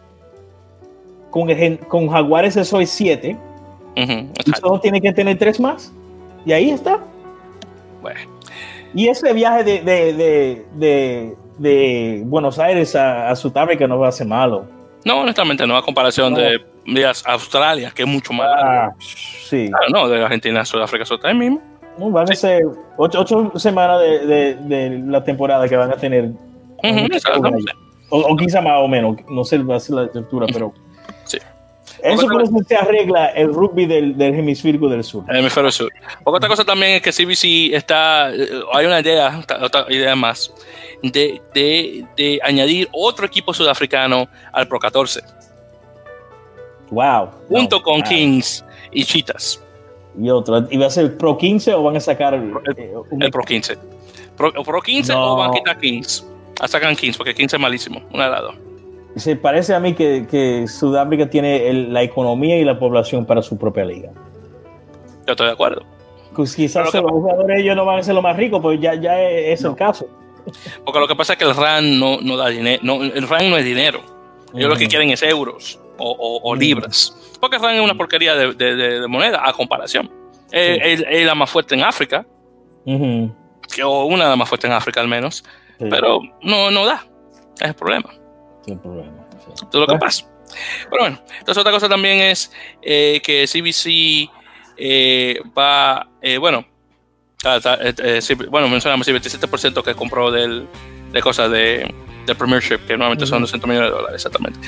Con, con Jaguares eso es 7. y solo tiene que tener tres más. Y ahí está. Bueno. Y ese viaje de, de, de, de Buenos Aires a, a, Sudáfrica no va a ser malo. No, honestamente, no a comparación de, Australia, que es mucho más. Ah, sí. no, de Argentina Sudáfrica, eso está mismo. van a ser ocho, semanas de, de, la temporada que van a tener. o, o, quizá más o menos, no sé va a ser la estructura, pero. Sí. Eso por eso se arregla el rugby del, del hemisferio del sur. El hemisferio sur. Otra cosa también es que CBC está. Eh, hay una idea, otra idea más, de, de, de añadir otro equipo sudafricano al Pro 14. Wow. Junto con Kings y Cheetahs. Y otro. ¿Y va a ser Pro 15 o van a sacar el, el, Pro 15? Pro, Pro 15 o van a quitar Kings. A sacar Kings porque 15 es malísimo. Las dos. Se parece a mí que, que Sudáfrica tiene la economía y la población para su propia liga. Yo estoy de acuerdo. Pues quizás los jugadores ellos no van a ser los más ricos, pues ya, ya es el caso. Porque lo que pasa es que el RAN no, no da dinero. No, el RAN no es dinero. Ellos lo que quieren es euros o, o, libras. Porque el RAN es una porquería de, de, de, moneda a comparación. Es, la más fuerte en África. que, o una de las más fuertes en África al menos. Pero no, no da. Es el problema. Sin problema. Eso es lo que pasa. Pero bueno, entonces otra cosa también es eh, que CBC eh, va, eh, bueno, bueno, mencionamos el 27% que compró del, de cosas de, del Premiership, que normalmente son 200 millones de dólares, exactamente.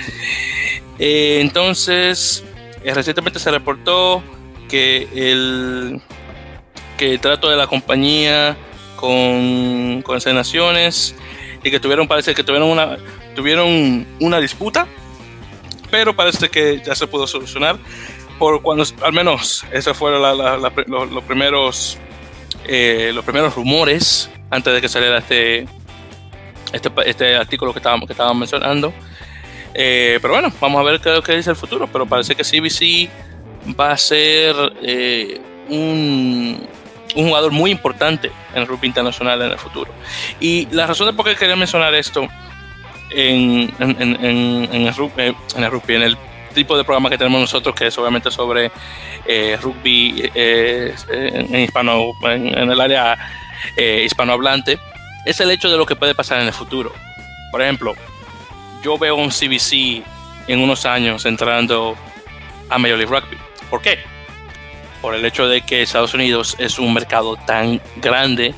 entonces, recientemente se reportó que el, que el trato de la compañía con, con Naciones y que tuvieron, parece que tuvieron una, tuvieron una disputa, pero parece que ya se pudo solucionar. Por cuando, al menos, esos fueron los, primeros, eh, los primeros rumores antes de que saliera este, este, este artículo que estábamos, que estábamos mencionando. Eh, pero bueno, vamos a ver qué, qué, dice el futuro. Pero parece que CBC va a ser eh, un, un, jugador muy importante en el rugby internacional en el futuro. Y la razón de por qué quería mencionar esto en, el rugby, eh, en el rugby, en el tipo de programa que tenemos nosotros, que es obviamente sobre eh, rugby eh, en, hispano, en, el área hispanohablante, es el hecho de lo que puede pasar en el futuro. Por ejemplo, yo veo un CBC en unos años entrando a Major League Rugby. ¿Por qué? Por el hecho de que Estados Unidos es un mercado tan grande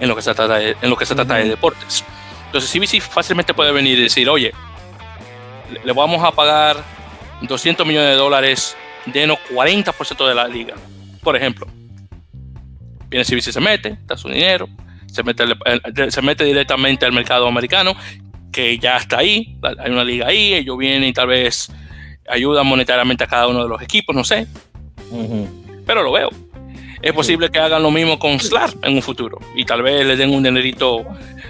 en lo que se trata en lo que se trata de deportes. Entonces CBC fácilmente puede venir y decir, oye, le vamos a pagar 200 millones de dólares de no 40% de la liga. Por ejemplo, viene CBC, se mete, da su dinero, se mete, se mete directamente al mercado americano, que ya está ahí, hay una liga ahí, ellos vienen y tal vez ayudan monetariamente a cada uno de los equipos, no sé. Pero lo veo es posible que hagan lo mismo con SLAR en un futuro y tal vez le den un dinerito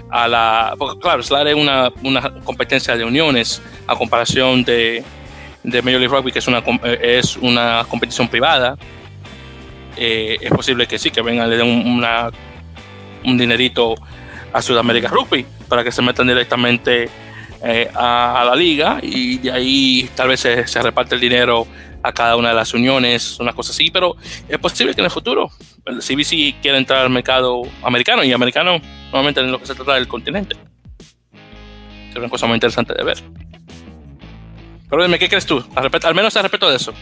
a la. Porque, claro, SLAR es una, una, competencia de uniones a comparación de, de Major League Rugby, que es una, es una competición privada. Eh, es posible que sí, que vengan, le den una, un dinerito a Sudamérica Rugby para que se metan directamente eh, a, la liga y de ahí tal vez se, se reparte el dinero a cada una de las uniones, una cosa así, pero es posible que en el futuro el CBC quiera entrar al mercado americano y americano normalmente en lo que se trata del continente. Es una cosa muy interesante de ver. Pero dime, ¿qué crees tú? Al, menos al respecto de eso.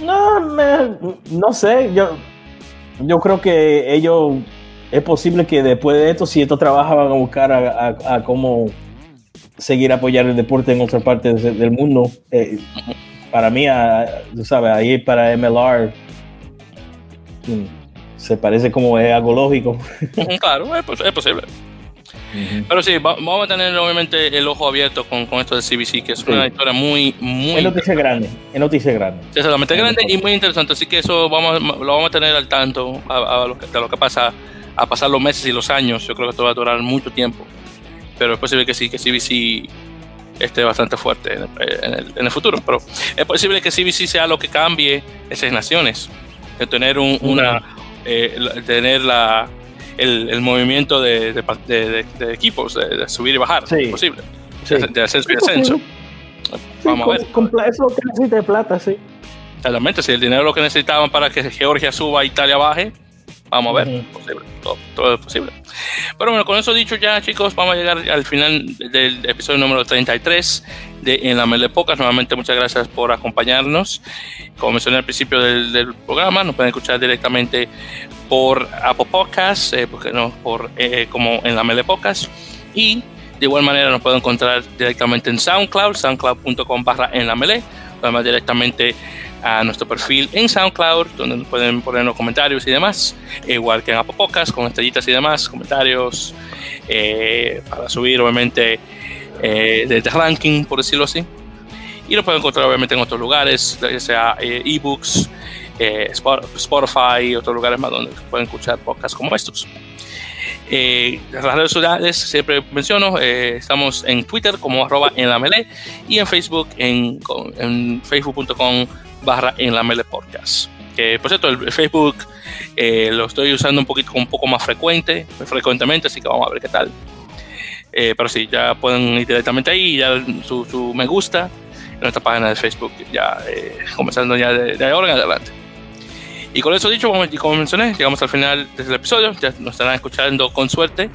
No, no sé, yo, yo creo que ellos, es posible que después de esto, si esto trabaja, van a buscar a, cómo seguir apoyar el deporte en otras partes del mundo. Eh, para mí, tú sabes, ahí para MLR mm, se parece como es algo lógico. (laughs) Claro, es, posible. Pero sí, vamos a tener obviamente el ojo abierto con, con esto de CBC, que es una historia muy, muy. Es noticia grande, es noticia grande. Exactamente, grande y muy interesante. Así que eso vamos, lo vamos a tener al tanto a, lo que, de lo que pasa, a pasar los meses y los años. Yo creo que esto va a durar mucho tiempo. Pero es posible que sí, que CBC esté bastante fuerte en el, futuro. Pero es posible que CBC sea lo que cambie esas naciones, de tener un, una, eh, tener la, el, movimiento de, de, equipos, de, subir y bajar, es posible, de, ascenso y descenso. Vamos a ver. Con, eso que necesita de plata, sí. Exactamente, si el dinero es lo que necesitaban para que Georgia suba, Italia baje, vamos a ver, posible, todo, es posible. Pero bueno, con eso dicho ya, chicos, vamos a llegar al final del episodio número 33 de En la Mele Pocas. Nuevamente, muchas gracias por acompañarnos. Como mencioné al principio del, programa, nos pueden escuchar directamente por Apple Podcasts, eh, porque no, por, eh, como en la Mele Pocas. Y de igual manera nos pueden encontrar directamente en SoundCloud, soundcloud.com barra en la Mele, además directamente a nuestro perfil en SoundCloud, donde pueden poner los comentarios y demás, igual que en Apple Podcasts, con estrellitas y demás, comentarios, eh, para subir obviamente eh, de ranking, por decirlo así. Y lo pueden encontrar obviamente en otros lugares, ya sea eh, ebooks, eh, Spotify otros lugares más donde pueden escuchar podcasts como estos. Eh, las redes sociales, siempre menciono, eh, estamos en Twitter como arroba en la mele y en Facebook en, en facebook.com barra en la mele podcast. Que por cierto, el Facebook eh, lo estoy usando un poquito un poco más frecuente, frecuentemente, así que vamos a ver qué tal. pero sí, ya pueden ir directamente ahí, ya su, su me gusta en nuestra página de Facebook, ya comenzando ya de, de ahora en adelante. Y con eso dicho, como mencioné, llegamos al final del episodio. Ya nos estarán escuchando con suerte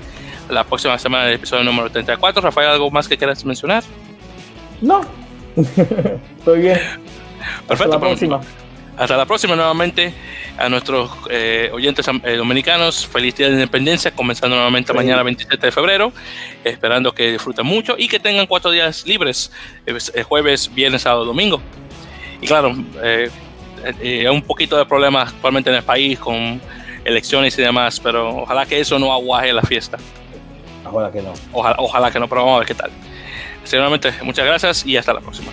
la próxima semana del episodio número 34. Rafael, ¿algo más que quieras mencionar? No. (laughs) Estoy bien. Perfecto. Hasta la próxima. Hasta la próxima nuevamente a nuestros eh, oyentes eh, dominicanos. Feliz Día de Independencia, comenzando nuevamente mañana 27 de febrero. Esperando que disfruten mucho y que tengan cuatro días libres, eh, jueves, viernes, sábado, domingo. Y claro, eh, hay un poquito de problemas actualmente en el país con elecciones y demás, pero ojalá que eso no aguaje la fiesta. Ojalá que no. Ojalá, ojalá que no, pero vamos a ver qué tal. Seguramente, muchas gracias y hasta la próxima.